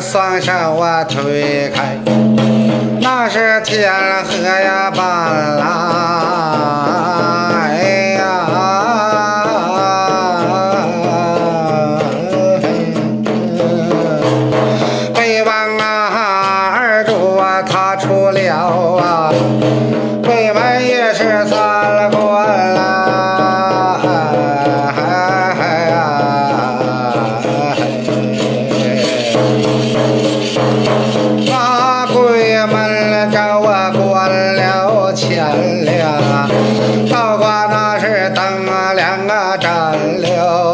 双手啊推开，那是天河呀半来呀。北王啊，二柱啊，他出了啊，真凉啊倒挂那是灯啊亮啊真溜